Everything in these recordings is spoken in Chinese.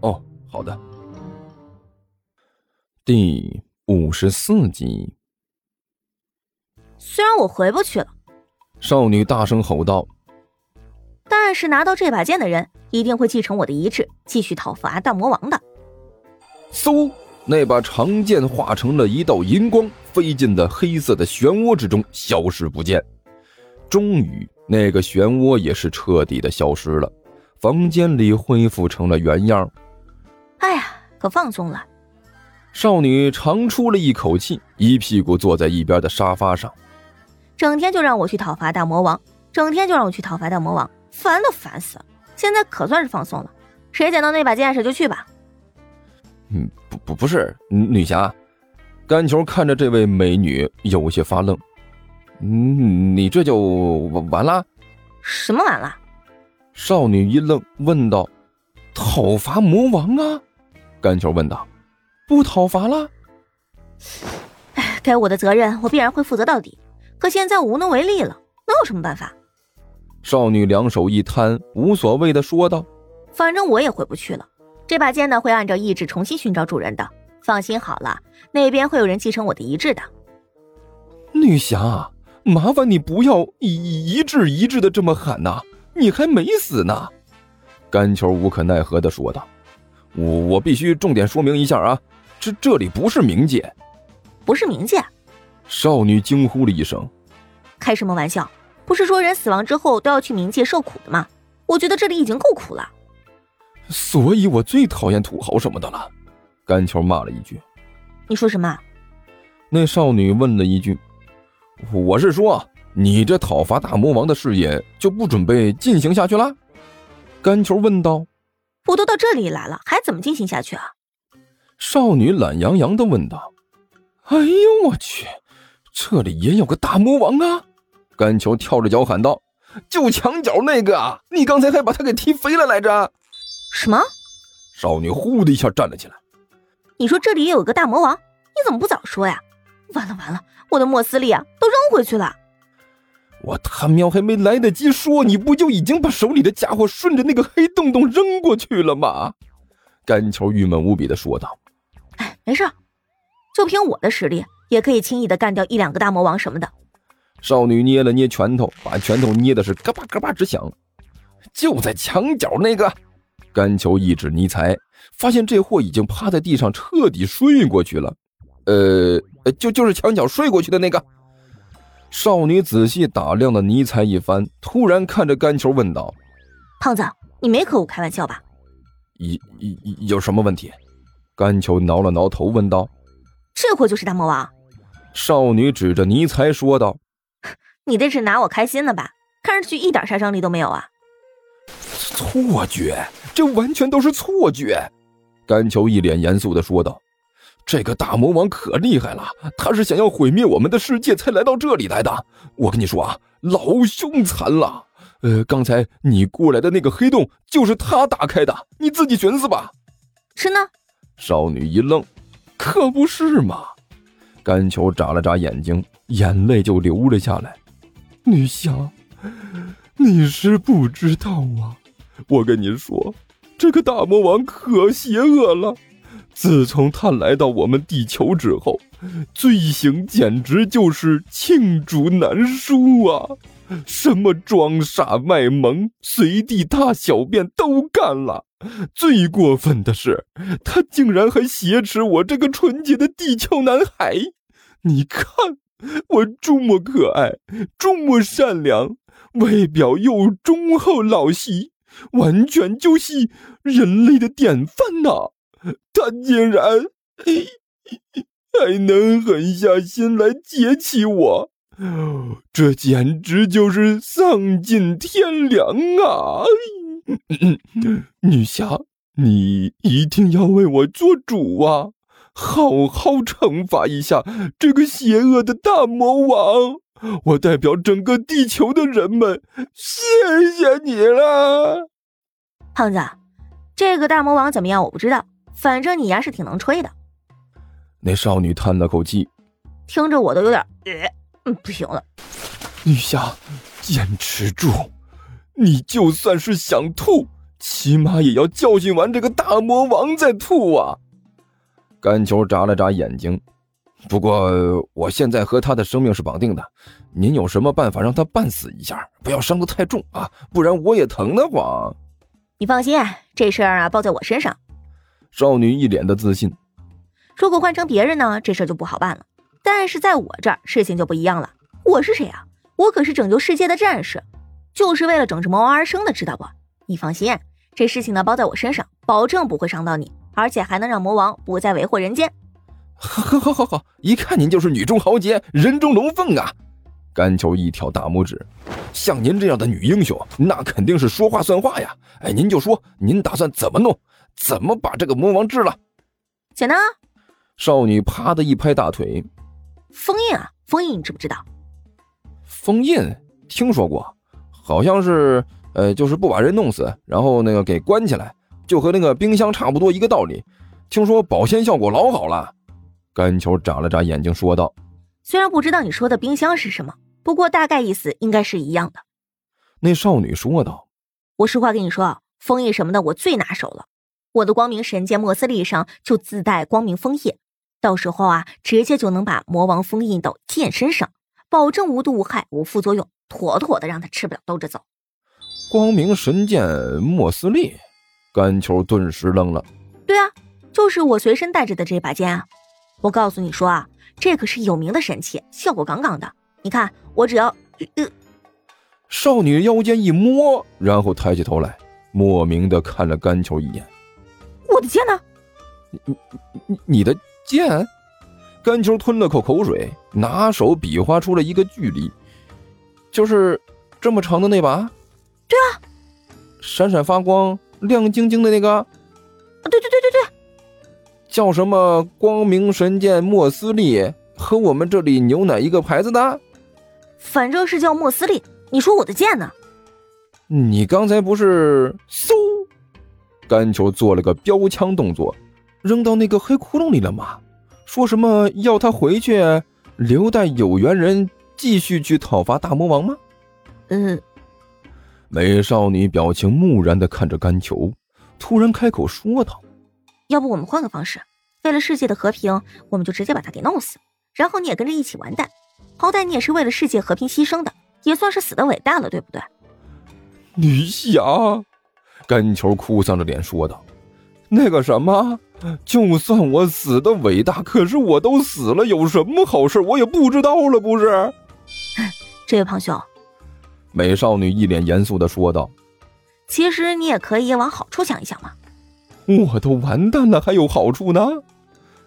哦，好的。第五十四集。虽然我回不去了，少女大声吼道：“但是拿到这把剑的人一定会继承我的遗志，继续讨伐大魔王的。”嗖，那把长剑化成了一道银光，飞进了黑色的漩涡之中，消失不见。终于，那个漩涡也是彻底的消失了，房间里恢复成了原样。哎呀，可放松了。少女长出了一口气，一屁股坐在一边的沙发上。整天就让我去讨伐大魔王，整天就让我去讨伐大魔王，烦都烦死了。现在可算是放松了，谁捡到那把剑谁就去吧。嗯，不不不是女侠，甘球看着这位美女有些发愣。嗯，你这就完了？什么完了？少女一愣，问道：“讨伐魔王啊？”甘球问道：“不讨伐了？”哎，该我的责任，我必然会负责到底。可现在我无能为力了，能有什么办法？少女两手一摊，无所谓的说道：“反正我也回不去了。这把剑呢，会按照意志重新寻找主人的。放心好了，那边会有人继承我的遗志的。”女侠。麻烦你不要一一致一致的这么喊呐！你还没死呢。”甘球无可奈何的说道。“我我必须重点说明一下啊，这这里不是冥界，不是冥界。”少女惊呼了一声。“开什么玩笑？不是说人死亡之后都要去冥界受苦的吗？我觉得这里已经够苦了。”“所以我最讨厌土豪什么的了。”甘球骂了一句。“你说什么？”那少女问了一句。我是说，你这讨伐大魔王的事业就不准备进行下去了？甘球问道。我都到这里来了，还怎么进行下去啊？少女懒洋洋的问道。哎呦我去，这里也有个大魔王啊！甘球跳着脚喊道：“就墙角那个啊，你刚才还把他给踢飞了来着。”什么？少女呼的一下站了起来。你说这里也有个大魔王，你怎么不早说呀？完了完了，我的莫斯利啊，都扔回去了。我他喵还没来得及说，你不就已经把手里的家伙顺着那个黑洞洞扔过去了吗？甘球郁闷无比的说道。哎，没事，就凭我的实力，也可以轻易的干掉一两个大魔王什么的。少女捏了捏拳头，把拳头捏的是咯巴咯巴直响。就在墙角那个，甘球一指尼才，发现这货已经趴在地上彻底睡过去了。呃。就就是墙角睡过去的那个少女，仔细打量了尼采一番，突然看着甘球问道：“胖子，你没和我开玩笑吧？有有有什么问题？”甘球挠了挠头问道：“这货就是大魔王？”少女指着尼采说道：“你这是拿我开心呢吧？看上去一点杀伤力都没有啊！”错觉，这完全都是错觉。”甘球一脸严肃的说道。这个大魔王可厉害了，他是想要毁灭我们的世界才来到这里来的。我跟你说啊，老凶残了。呃，刚才你过来的那个黑洞就是他打开的，你自己寻思吧。是呢。少女一愣，可不是嘛。甘球眨了眨眼睛，眼泪就流了下来。女侠，你是不知道啊，我跟你说，这个大魔王可邪恶了。自从他来到我们地球之后，罪行简直就是罄竹难书啊！什么装傻卖萌、随地大小便都干了。最过分的是，他竟然还挟持我这个纯洁的地球男孩。你看我多么可爱，多么善良，外表又忠厚老实，完全就是人类的典范呐！他竟然还能狠下心来劫起我，这简直就是丧尽天良啊！女侠，你一定要为我做主啊！好好惩罚一下这个邪恶的大魔王！我代表整个地球的人们，谢谢你了，胖子。这个大魔王怎么样？我不知道，反正你呀是挺能吹的。那少女叹了口气，听着我都有点，嗯，不行了。女侠，坚持住！你就算是想吐，起码也要教训完这个大魔王再吐啊！甘球眨了眨眼睛，不过我现在和他的生命是绑定的，您有什么办法让他半死一下，不要伤得太重啊，不然我也疼得慌。你放心，这事儿啊包在我身上。少女一脸的自信。如果换成别人呢，这事儿就不好办了。但是在我这儿，事情就不一样了。我是谁啊？我可是拯救世界的战士，就是为了整治魔王而生的，知道不？你放心，这事情呢包在我身上，保证不会伤到你，而且还能让魔王不再为祸人间。好，好，好，好，一看您就是女中豪杰，人中龙凤啊！甘球一挑大拇指，像您这样的女英雄，那肯定是说话算话呀！哎，您就说您打算怎么弄，怎么把这个魔王治了？简单啊！少女啪的一拍大腿，封印啊，封印，你知不知道？封印听说过，好像是呃，就是不把人弄死，然后那个给关起来，就和那个冰箱差不多一个道理。听说保鲜效果老好了。甘球眨了眨眼睛说道：“虽然不知道你说的冰箱是什么，不过大概意思应该是一样的。”那少女说道：“我实话跟你说，封印什么的我最拿手了。我的光明神剑莫斯利上就自带光明封印，到时候啊，直接就能把魔王封印到剑身上。”保证无毒无害无副作用，妥妥的让他吃不了兜着走。光明神剑莫斯利，甘球顿时愣了。对啊，就是我随身带着的这把剑啊！我告诉你说啊，这可是有名的神器，效果杠杠的。你看，我只要……呃，少女腰间一摸，然后抬起头来，莫名的看了甘球一眼。我的剑呢？你你你的剑？甘秋吞了口口水，拿手比划出了一个距离，就是这么长的那把。对啊，闪闪发光、亮晶晶的那个。啊，对对对对对，叫什么光明神剑莫斯利？和我们这里牛奶一个牌子的？反正是叫莫斯利。你说我的剑呢？你刚才不是嗖？甘球做了个标枪动作，扔到那个黑窟窿里了吗？说什么要他回去留待有缘人继续去讨伐大魔王吗？嗯。美少女表情木然的看着甘球，突然开口说道：“要不我们换个方式，为了世界的和平，我们就直接把他给弄死，然后你也跟着一起完蛋。好歹你也是为了世界和平牺牲的，也算是死的伟大了，对不对？”女侠，甘球哭丧着脸说道：“那个什么。”就算我死的伟大，可是我都死了，有什么好事？我也不知道了，不是？这位胖兄，美少女一脸严肃的说道：“其实你也可以往好处想一想嘛。”我都完蛋了，还有好处呢？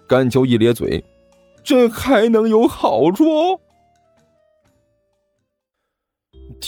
甘球一咧嘴：“这还能有好处？